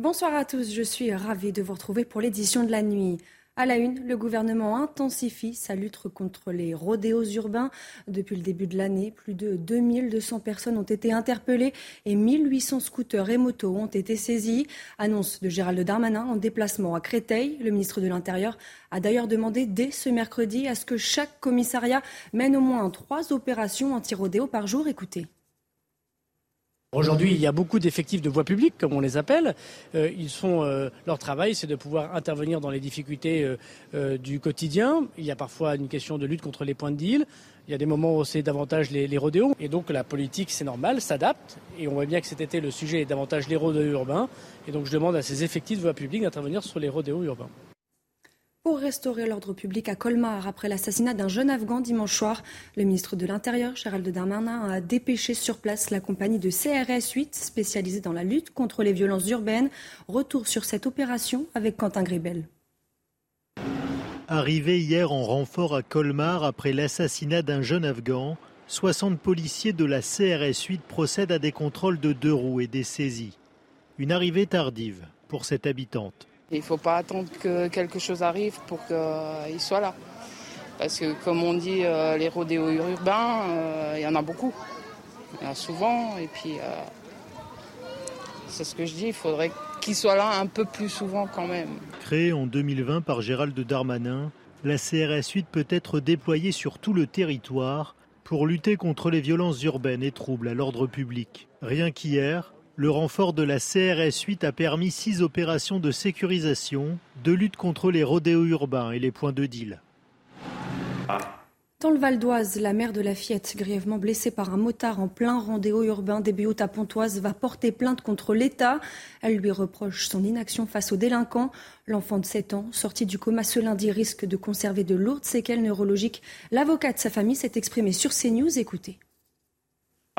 Bonsoir à tous, je suis ravie de vous retrouver pour l'édition de la nuit. À la une, le gouvernement intensifie sa lutte contre les rodéos urbains. Depuis le début de l'année, plus de 2200 personnes ont été interpellées et 1800 scooters et motos ont été saisis. Annonce de Gérald Darmanin en déplacement à Créteil. Le ministre de l'Intérieur a d'ailleurs demandé dès ce mercredi à ce que chaque commissariat mène au moins trois opérations anti-rodéo par jour. Écoutez. Aujourd'hui, il y a beaucoup d'effectifs de voie publique, comme on les appelle. Euh, ils font euh, leur travail, c'est de pouvoir intervenir dans les difficultés euh, du quotidien. Il y a parfois une question de lutte contre les points de deal. Il y a des moments où c'est davantage les, les, rodéos. Et donc la politique, c'est normal, s'adapte. Et on voit bien que cet été, le sujet est davantage les rodéos urbains. Et donc je demande à ces effectifs de voie publique d'intervenir sur les rodéos urbains pour restaurer l'ordre public à Colmar après l'assassinat d'un jeune Afghan dimanche soir. Le ministre de l'Intérieur, Gérald Darmanin, a dépêché sur place la compagnie de CRS 8 spécialisée dans la lutte contre les violences urbaines. Retour sur cette opération avec Quentin Gribel. Arrivé hier en renfort à Colmar après l'assassinat d'un jeune Afghan, 60 policiers de la CRS 8 procèdent à des contrôles de deux roues et des saisies. Une arrivée tardive pour cette habitante. Il ne faut pas attendre que quelque chose arrive pour qu'il soit là. Parce que comme on dit, euh, les rodéos urbains, euh, il y en a beaucoup. Il y en a souvent. Et puis, euh, c'est ce que je dis, il faudrait qu'il soit là un peu plus souvent quand même. Créée en 2020 par Gérald Darmanin, la CRS 8 peut être déployée sur tout le territoire pour lutter contre les violences urbaines et troubles à l'ordre public. Rien qu'hier, le renfort de la CRS 8 a permis six opérations de sécurisation, de lutte contre les rodéos urbains et les points de deal. Dans le Val d'Oise, la mère de la fillette, grièvement blessée par un motard en plein rendez-vous urbain des à Pontoise, va porter plainte contre l'État. Elle lui reproche son inaction face aux délinquants. L'enfant de 7 ans, sorti du coma ce lundi, risque de conserver de lourdes séquelles neurologiques. L'avocat de sa famille s'est exprimé sur CNews. Écoutez.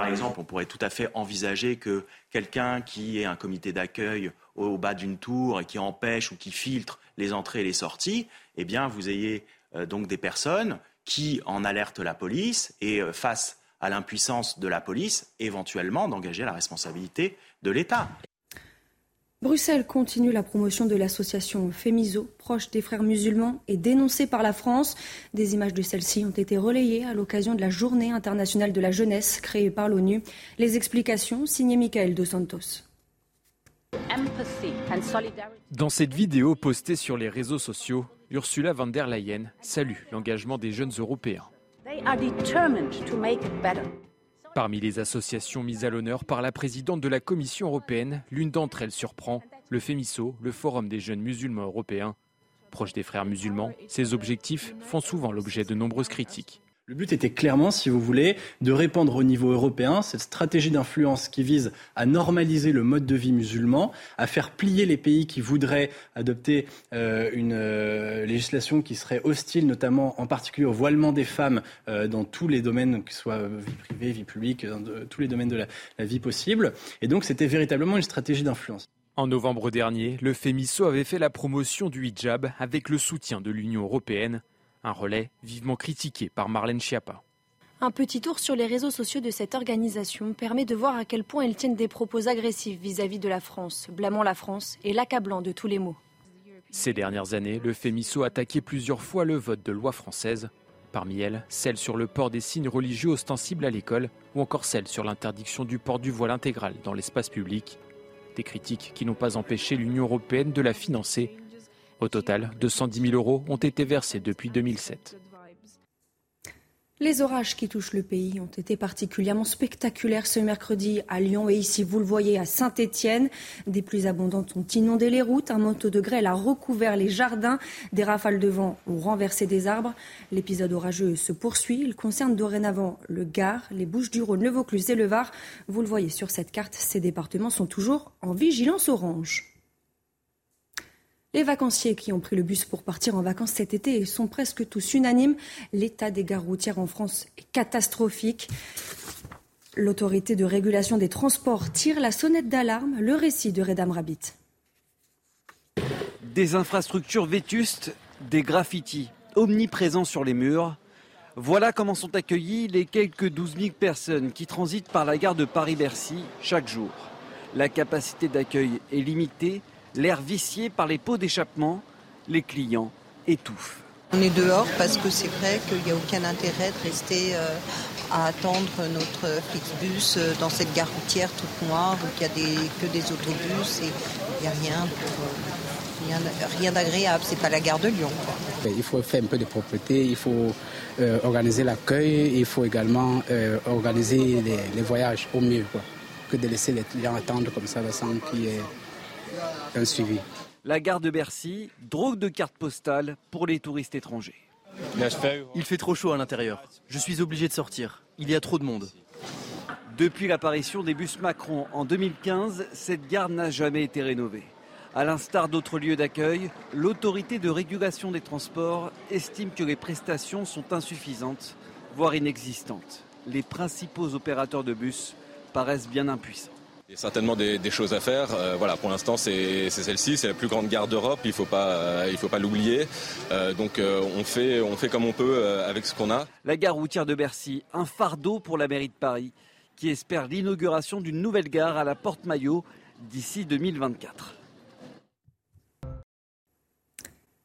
Par exemple, on pourrait tout à fait envisager que quelqu'un qui ait un comité d'accueil au, bas d'une tour et qui empêche ou qui filtre les entrées et les sorties, eh bien, vous ayez euh, donc des personnes qui en alertent la police et euh, face à l'impuissance de la police, éventuellement d'engager la responsabilité de l'État. Bruxelles continue la promotion de l'association Fémiso, proche des frères musulmans et dénoncée par la France. Des images de celle-ci ont été relayées à l'occasion de la Journée internationale de la jeunesse créée par l'ONU. Les explications signées Michael Dos Santos. Dans cette vidéo postée sur les réseaux sociaux, Ursula von der Leyen salue l'engagement des jeunes Européens. Parmi les associations mises à l'honneur par la présidente de la Commission européenne, l'une d'entre elles surprend, le FEMISO, le Forum des jeunes musulmans européens. Proche des frères musulmans, ces objectifs font souvent l'objet de nombreuses critiques. Le but était clairement, si vous voulez, de répandre au niveau européen cette stratégie d'influence qui vise à normaliser le mode de vie musulman, à faire plier les pays qui voudraient adopter euh, une euh, législation qui serait hostile, notamment en particulier au voilement des femmes euh, dans tous les domaines, que ce soit vie privée, vie publique, dans tous les domaines de la, la vie possible. Et donc c'était véritablement une stratégie d'influence. En novembre dernier, le FEMISO avait fait la promotion du hijab avec le soutien de l'Union européenne. Un relais vivement critiqué par Marlène Schiappa. Un petit tour sur les réseaux sociaux de cette organisation permet de voir à quel point ils tiennent des propos agressifs vis-à-vis de la France, blâmant la France et l'accablant de tous les mots. Ces dernières années, le FEMISO a attaqué plusieurs fois le vote de loi française. Parmi elles, celle sur le port des signes religieux ostensibles à l'école ou encore celle sur l'interdiction du port du voile intégral dans l'espace public. Des critiques qui n'ont pas empêché l'Union européenne de la financer au total, 210 000 euros ont été versés depuis 2007. Les orages qui touchent le pays ont été particulièrement spectaculaires ce mercredi à Lyon et ici, vous le voyez, à Saint-Étienne. Des pluies abondantes ont inondé les routes, un manteau de grêle a recouvert les jardins, des rafales de vent ont renversé des arbres. L'épisode orageux se poursuit. Il concerne dorénavant le Gard, les Bouches-du-Rhône, le Vaucluse et le Var. Vous le voyez sur cette carte, ces départements sont toujours en vigilance orange. Les vacanciers qui ont pris le bus pour partir en vacances cet été sont presque tous unanimes. L'état des gares routières en France est catastrophique. L'autorité de régulation des transports tire la sonnette d'alarme. Le récit de Redam Rabbit. Des infrastructures vétustes, des graffitis omniprésents sur les murs. Voilà comment sont accueillis les quelques 12 000 personnes qui transitent par la gare de Paris-Bercy chaque jour. La capacité d'accueil est limitée l'air vicié par les pots d'échappement, les clients étouffent. On est dehors parce que c'est vrai qu'il n'y a aucun intérêt de rester euh, à attendre notre Flixbus euh, dans cette gare routière toute noire où il n'y a des, que des autobus et il n'y a rien, rien, rien d'agréable. C'est pas la gare de Lyon. Il faut faire un peu de propreté, il faut euh, organiser l'accueil, il faut également organiser les, voyages au mieux que de laisser les clients attendre comme ça sans qu'il y ait un suivi. La gare de Bercy, drogue de carte postale pour les touristes étrangers. Il fait trop chaud à l'intérieur. Je suis obligé de sortir. Il y a trop de monde. Depuis l'apparition des bus Macron en 2015, cette gare n'a jamais été rénovée. À l'instar d'autres lieux d'accueil, l'autorité de régulation des transports estime que les prestations sont insuffisantes, voire inexistantes. Les principaux opérateurs de bus paraissent bien impuissants. Il y a certainement des, choses à faire. Euh, voilà, pour l'instant, c'est celle-ci, c'est la plus grande gare d'Europe. Il ne faut pas, euh, faut pas l'oublier. Euh, donc, on fait, on fait comme on peut avec ce qu'on a. La gare routière de Bercy, un fardeau pour la mairie de Paris, qui espère l'inauguration d'une nouvelle gare à la Porte Maillot d'ici 2024.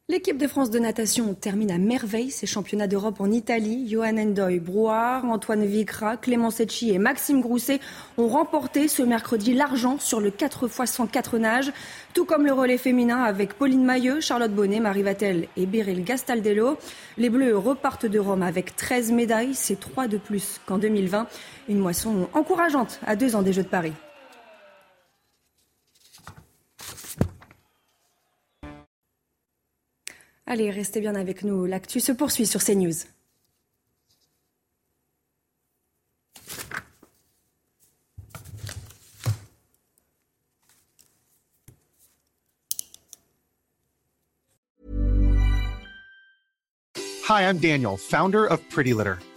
L'équipe de France de natation termine à merveille ses championnats d'Europe en Italie. Johan Endoy, Brouard, Antoine Vicra, Clément Secchi et Maxime Grousset ont remporté ce mercredi l'argent sur le 4 x 104 nages, tout comme le relais féminin avec Pauline Mailleux, Charlotte Bonnet, Marie Vatel et Beryl Gastaldello. Les Bleus repartent de Rome avec 13 médailles, c'est 3 de plus qu'en 2020. Une moisson encourageante à deux ans des Jeux de Paris. Allez, restez bien avec nous. L'actu se poursuit sur CNews. Hi, I'm Daniel, founder of Pretty Litter.